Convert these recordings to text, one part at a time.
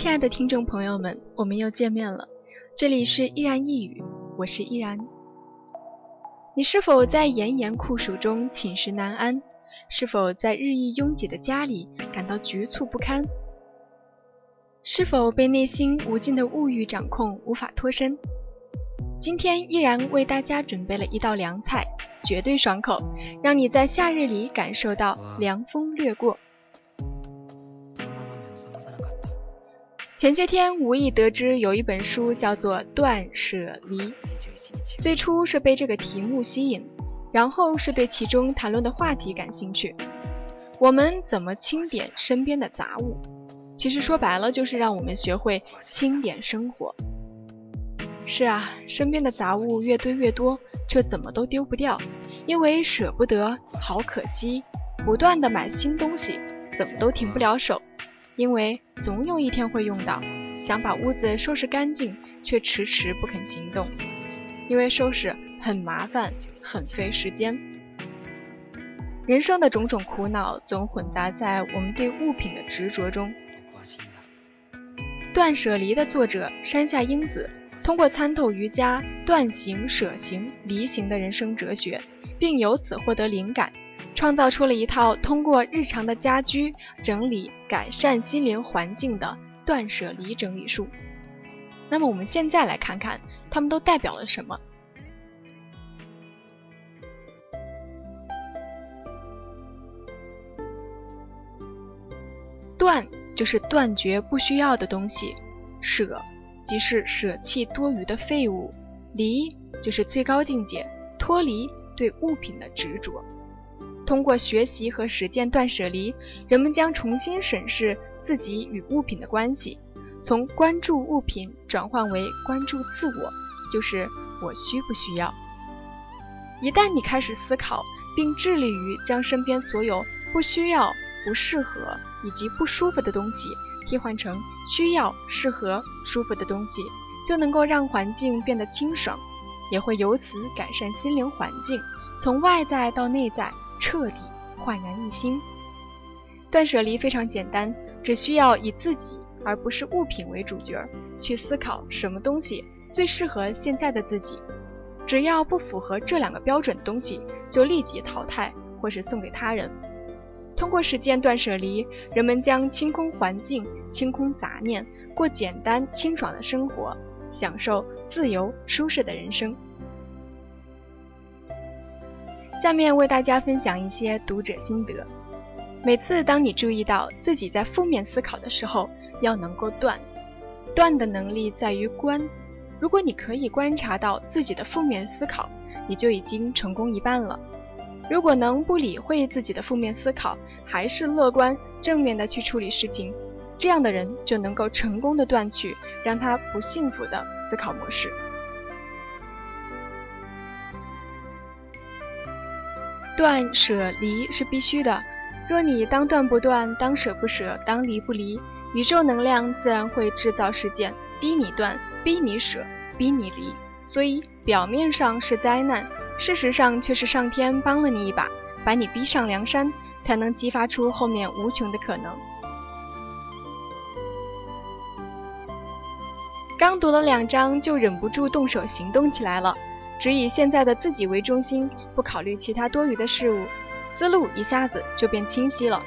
亲爱的听众朋友们，我们又见面了。这里是依然一语，我是依然。你是否在炎炎酷暑中寝食难安？是否在日益拥挤的家里感到局促不堪？是否被内心无尽的物欲掌控，无法脱身？今天依然为大家准备了一道凉菜，绝对爽口，让你在夏日里感受到凉风掠过。前些天无意得知有一本书叫做《断舍离》，最初是被这个题目吸引，然后是对其中谈论的话题感兴趣。我们怎么清点身边的杂物？其实说白了就是让我们学会清点生活。是啊，身边的杂物越堆越多，却怎么都丢不掉，因为舍不得，好可惜。不断的买新东西，怎么都停不了手。因为总有一天会用到，想把屋子收拾干净，却迟迟不肯行动，因为收拾很麻烦，很费时间。人生的种种苦恼总混杂在我们对物品的执着中。断舍离的作者山下英子，通过参透瑜伽断行、舍行、离行的人生哲学，并由此获得灵感。创造出了一套通过日常的家居整理改善心灵环境的断舍离整理术。那么我们现在来看看，它们都代表了什么？断就是断绝不需要的东西，舍即是舍弃多余的废物，离就是最高境界，脱离对物品的执着。通过学习和实践断舍离，人们将重新审视自己与物品的关系，从关注物品转换为关注自我，就是我需不需要。一旦你开始思考，并致力于将身边所有不需要、不适合以及不舒服的东西替换成需要、适合、舒服的东西，就能够让环境变得清爽，也会由此改善心灵环境，从外在到内在。彻底焕然一新。断舍离非常简单，只需要以自己而不是物品为主角，去思考什么东西最适合现在的自己。只要不符合这两个标准的东西，就立即淘汰或是送给他人。通过实践断舍离，人们将清空环境、清空杂念，过简单清爽的生活，享受自由舒适的人生。下面为大家分享一些读者心得。每次当你注意到自己在负面思考的时候，要能够断。断的能力在于观。如果你可以观察到自己的负面思考，你就已经成功一半了。如果能不理会自己的负面思考，还是乐观正面的去处理事情，这样的人就能够成功的断去让他不幸福的思考模式。断舍离是必须的，若你当断不断，当舍不舍，当离不离，宇宙能量自然会制造事件，逼你断，逼你舍，逼你离。所以表面上是灾难，事实上却是上天帮了你一把，把你逼上梁山，才能激发出后面无穷的可能。刚读了两章，就忍不住动手行动起来了。只以现在的自己为中心，不考虑其他多余的事物，思路一下子就变清晰了。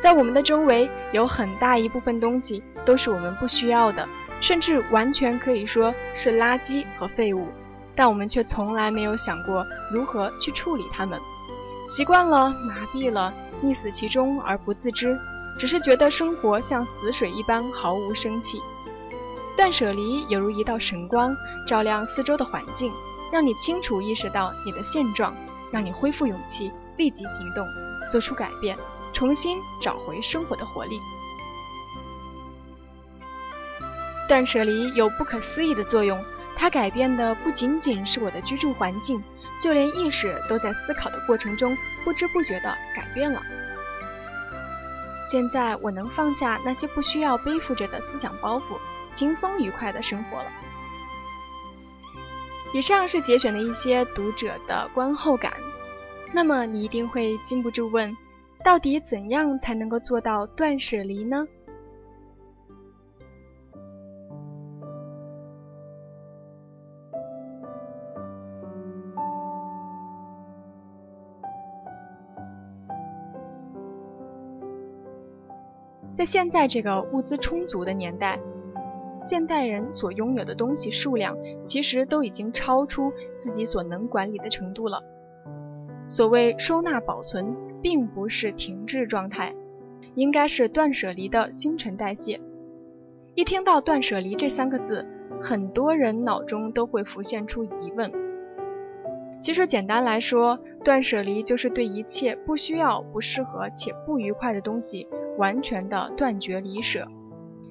在我们的周围，有很大一部分东西都是我们不需要的，甚至完全可以说是垃圾和废物，但我们却从来没有想过如何去处理它们。习惯了，麻痹了，溺死其中而不自知，只是觉得生活像死水一般毫无生气。断舍离犹如一道神光，照亮四周的环境。让你清楚意识到你的现状，让你恢复勇气，立即行动，做出改变，重新找回生活的活力。断舍离有不可思议的作用，它改变的不仅仅是我的居住环境，就连意识都在思考的过程中不知不觉地改变了。现在我能放下那些不需要背负着的思想包袱，轻松愉快地生活了。以上是节选的一些读者的观后感。那么你一定会禁不住问到底怎样才能够做到断舍离呢？在现在这个物资充足的年代现代人所拥有的东西数量其实都已经超出自己所能管理的程度了。所谓收纳保存，并不是停滞状态，应该是断舍离的新陈代谢。一听到“断舍离”这三个字，很多人脑中都会浮现出疑问。其实简单来说，断舍离就是对一切不需要、不适合且不愉快的东西完全的断绝离舍，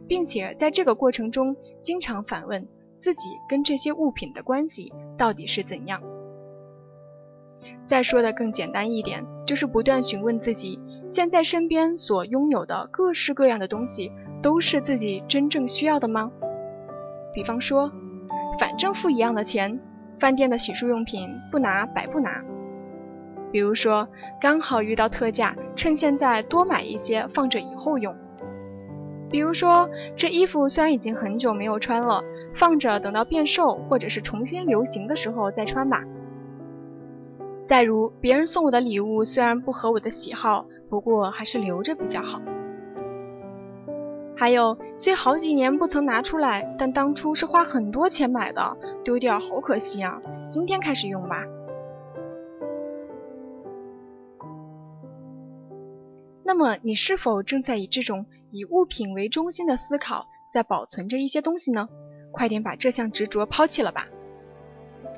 并且在这个过程中经常反问自己跟这些物品的关系到底是怎样。再说的更简单一点，就是不断询问自己，现在身边所拥有的各式各样的东西。都是自己真正需要的吗？比方说，反正付一样的钱，饭店的洗漱用品不拿白不拿。比如说，刚好遇到特价，趁现在多买一些，放着以后用。比如说，这衣服虽然已经很久没有穿了，放着等到变瘦或者是重新流行的时候再穿吧。再如，别人送我的礼物虽然不合我的喜好，不过还是留着比较好。还有，虽好几年不曾拿出来，但当初是花很多钱买的，丢掉好可惜啊！今天开始用吧。那么，你是否正在以这种以物品为中心的思考，在保存着一些东西呢？快点把这项执着抛弃了吧！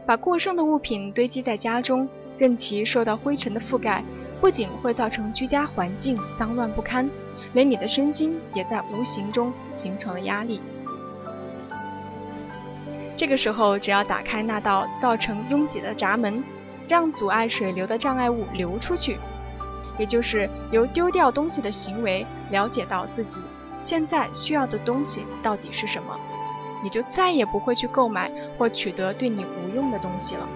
把过剩的物品堆积在家中，任其受到灰尘的覆盖。不仅会造成居家环境脏乱不堪，连你的身心也在无形中形成了压力。这个时候，只要打开那道造成拥挤的闸门，让阻碍水流的障碍物流出去，也就是由丢掉东西的行为了解到自己现在需要的东西到底是什么，你就再也不会去购买或取得对你无用的东西了。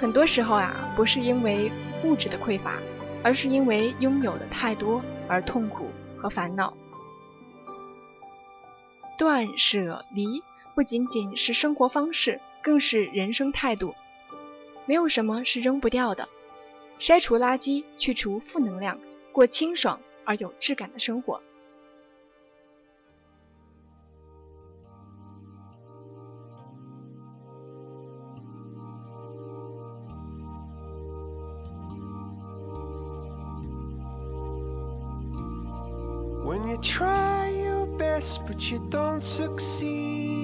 很多时候啊，不是因为物质的匮乏，而是因为拥有的太多而痛苦和烦恼。断舍离不仅仅是生活方式，更是人生态度。没有什么是扔不掉的，筛除垃圾，去除负能量，过清爽而有质感的生活。When you try your best but you don't succeed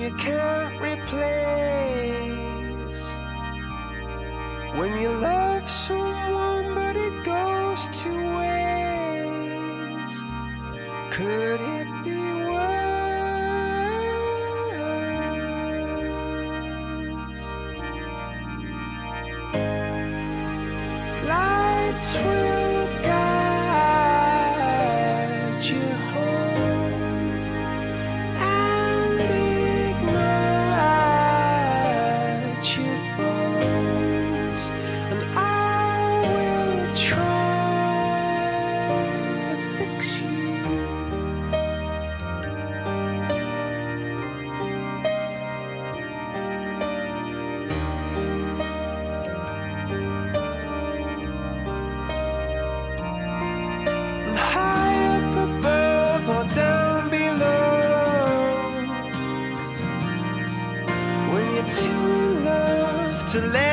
you can't replace. When you love someone but it goes to waste. Could it to let